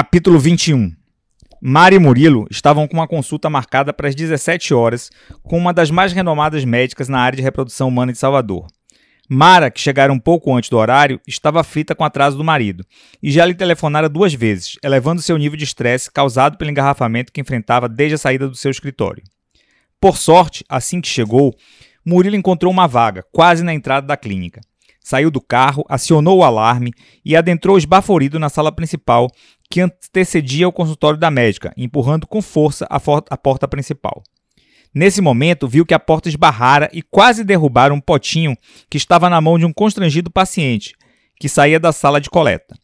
Capítulo 21 Mari e Murilo estavam com uma consulta marcada para as 17 horas com uma das mais renomadas médicas na área de reprodução humana de Salvador. Mara, que chegara um pouco antes do horário, estava aflita com o atraso do marido e já lhe telefonara duas vezes, elevando seu nível de estresse causado pelo engarrafamento que enfrentava desde a saída do seu escritório. Por sorte, assim que chegou, Murilo encontrou uma vaga, quase na entrada da clínica. Saiu do carro, acionou o alarme e adentrou esbaforido na sala principal, que antecedia o consultório da médica, empurrando com força a, a porta principal. Nesse momento, viu que a porta esbarrara e quase derrubara um potinho que estava na mão de um constrangido paciente, que saía da sala de coleta.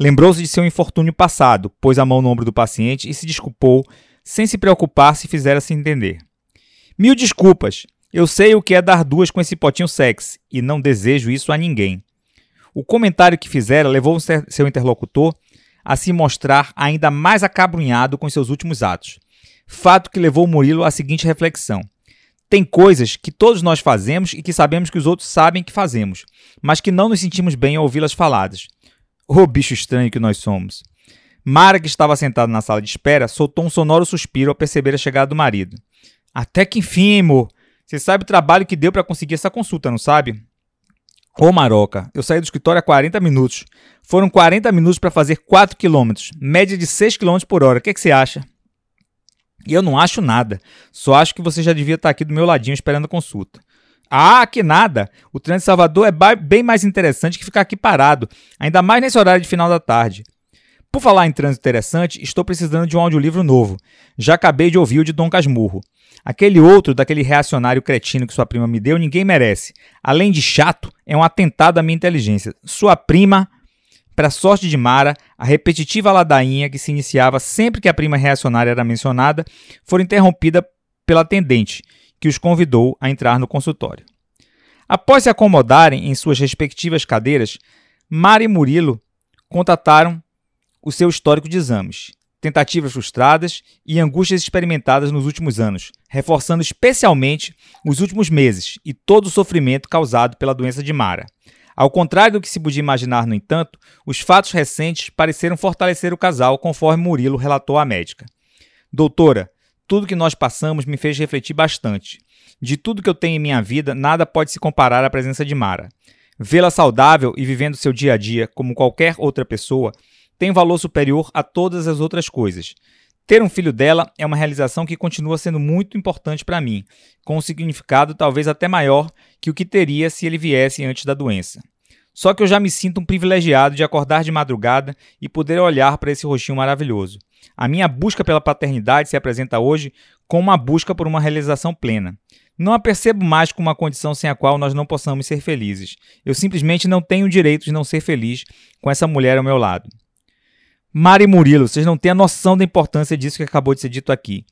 Lembrou-se de seu infortúnio passado, pôs a mão no ombro do paciente e se desculpou, sem se preocupar se fizera-se entender. Mil desculpas. Eu sei o que é dar duas com esse potinho sexy e não desejo isso a ninguém. O comentário que fizera levou seu interlocutor a se mostrar ainda mais acabrunhado com seus últimos atos. Fato que levou Murilo à seguinte reflexão: tem coisas que todos nós fazemos e que sabemos que os outros sabem que fazemos, mas que não nos sentimos bem ao ouvi-las faladas. Ô oh, bicho estranho que nós somos. Mara, que estava sentada na sala de espera, soltou um sonoro suspiro ao perceber a chegada do marido. Até que enfim, amor. Você sabe o trabalho que deu para conseguir essa consulta, não sabe? Ô Maroca, eu saí do escritório há 40 minutos. Foram 40 minutos para fazer 4 quilômetros, média de 6 quilômetros por hora. O que, é que você acha? E eu não acho nada. Só acho que você já devia estar aqui do meu ladinho esperando a consulta. Ah, que nada! O trânsito de Salvador é bem mais interessante que ficar aqui parado, ainda mais nesse horário de final da tarde. Por falar em trânsito interessante, estou precisando de um audiolivro novo. Já acabei de ouvir o de Dom Casmurro. Aquele outro, daquele reacionário cretino que sua prima me deu, ninguém merece. Além de chato, é um atentado à minha inteligência. Sua prima, para sorte de Mara, a repetitiva ladainha que se iniciava sempre que a prima reacionária era mencionada, foi interrompida pela atendente, que os convidou a entrar no consultório. Após se acomodarem em suas respectivas cadeiras, Mara e Murilo contataram o seu histórico de exames tentativas frustradas e angústias experimentadas nos últimos anos, reforçando especialmente os últimos meses e todo o sofrimento causado pela doença de Mara. Ao contrário do que se podia imaginar, no entanto, os fatos recentes pareceram fortalecer o casal, conforme Murilo relatou à médica. Doutora, tudo que nós passamos me fez refletir bastante. De tudo que eu tenho em minha vida, nada pode se comparar à presença de Mara. Vê-la saudável e vivendo seu dia a dia como qualquer outra pessoa tem valor superior a todas as outras coisas. Ter um filho dela é uma realização que continua sendo muito importante para mim, com um significado talvez até maior que o que teria se ele viesse antes da doença. Só que eu já me sinto um privilegiado de acordar de madrugada e poder olhar para esse rostinho maravilhoso. A minha busca pela paternidade se apresenta hoje como uma busca por uma realização plena. Não a percebo mais como uma condição sem a qual nós não possamos ser felizes. Eu simplesmente não tenho o direito de não ser feliz com essa mulher ao meu lado. Mari Murilo, vocês não têm a noção da importância disso que acabou de ser dito aqui.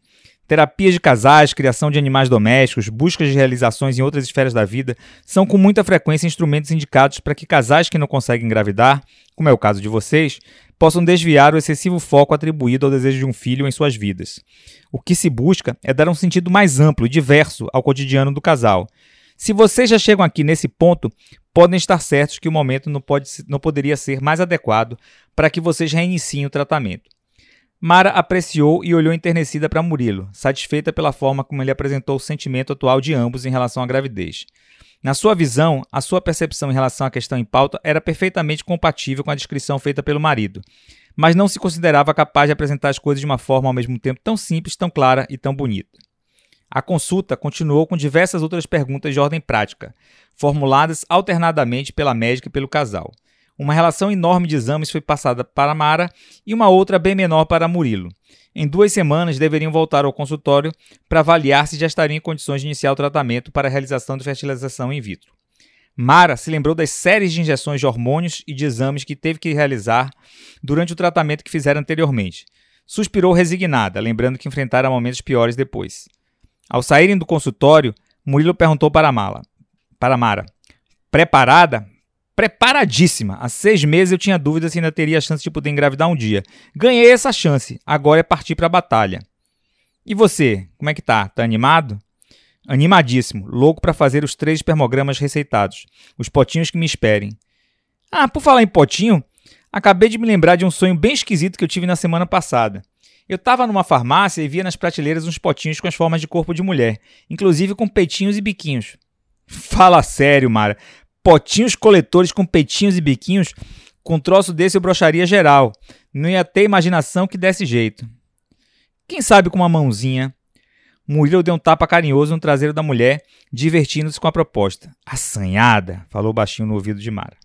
Terapias de casais, criação de animais domésticos, buscas de realizações em outras esferas da vida são com muita frequência instrumentos indicados para que casais que não conseguem engravidar, como é o caso de vocês, possam desviar o excessivo foco atribuído ao desejo de um filho em suas vidas. O que se busca é dar um sentido mais amplo e diverso ao cotidiano do casal. Se vocês já chegam aqui nesse ponto, podem estar certos que o momento não, pode, não poderia ser mais adequado para que vocês reiniciem o tratamento. Mara apreciou e olhou enternecida para Murilo, satisfeita pela forma como ele apresentou o sentimento atual de ambos em relação à gravidez. Na sua visão, a sua percepção em relação à questão em pauta era perfeitamente compatível com a descrição feita pelo marido, mas não se considerava capaz de apresentar as coisas de uma forma ao mesmo tempo tão simples, tão clara e tão bonita. A consulta continuou com diversas outras perguntas de ordem prática, formuladas alternadamente pela médica e pelo casal. Uma relação enorme de exames foi passada para Mara e uma outra bem menor para Murilo. Em duas semanas deveriam voltar ao consultório para avaliar se já estariam em condições de iniciar o tratamento para a realização de fertilização in vitro. Mara se lembrou das séries de injeções de hormônios e de exames que teve que realizar durante o tratamento que fizera anteriormente. Suspirou resignada, lembrando que enfrentara momentos piores depois. Ao saírem do consultório, Murilo perguntou para Mala, para Mara: Preparada? Preparadíssima. Há seis meses eu tinha dúvida se ainda teria a chance de poder engravidar um dia. Ganhei essa chance. Agora é partir para a batalha. E você, como é que tá? Tá animado? Animadíssimo, louco para fazer os três espermogramas receitados. Os potinhos que me esperem. Ah, por falar em potinho, Acabei de me lembrar de um sonho bem esquisito que eu tive na semana passada. Eu estava numa farmácia e via nas prateleiras uns potinhos com as formas de corpo de mulher, inclusive com peitinhos e biquinhos. Fala sério, Mara. Potinhos coletores com peitinhos e biquinhos? Com um troço desse eu brocharia geral. Não ia ter imaginação que desse jeito. Quem sabe com uma mãozinha. Murilo deu um tapa carinhoso no traseiro da mulher, divertindo-se com a proposta. Assanhada, falou baixinho no ouvido de Mara.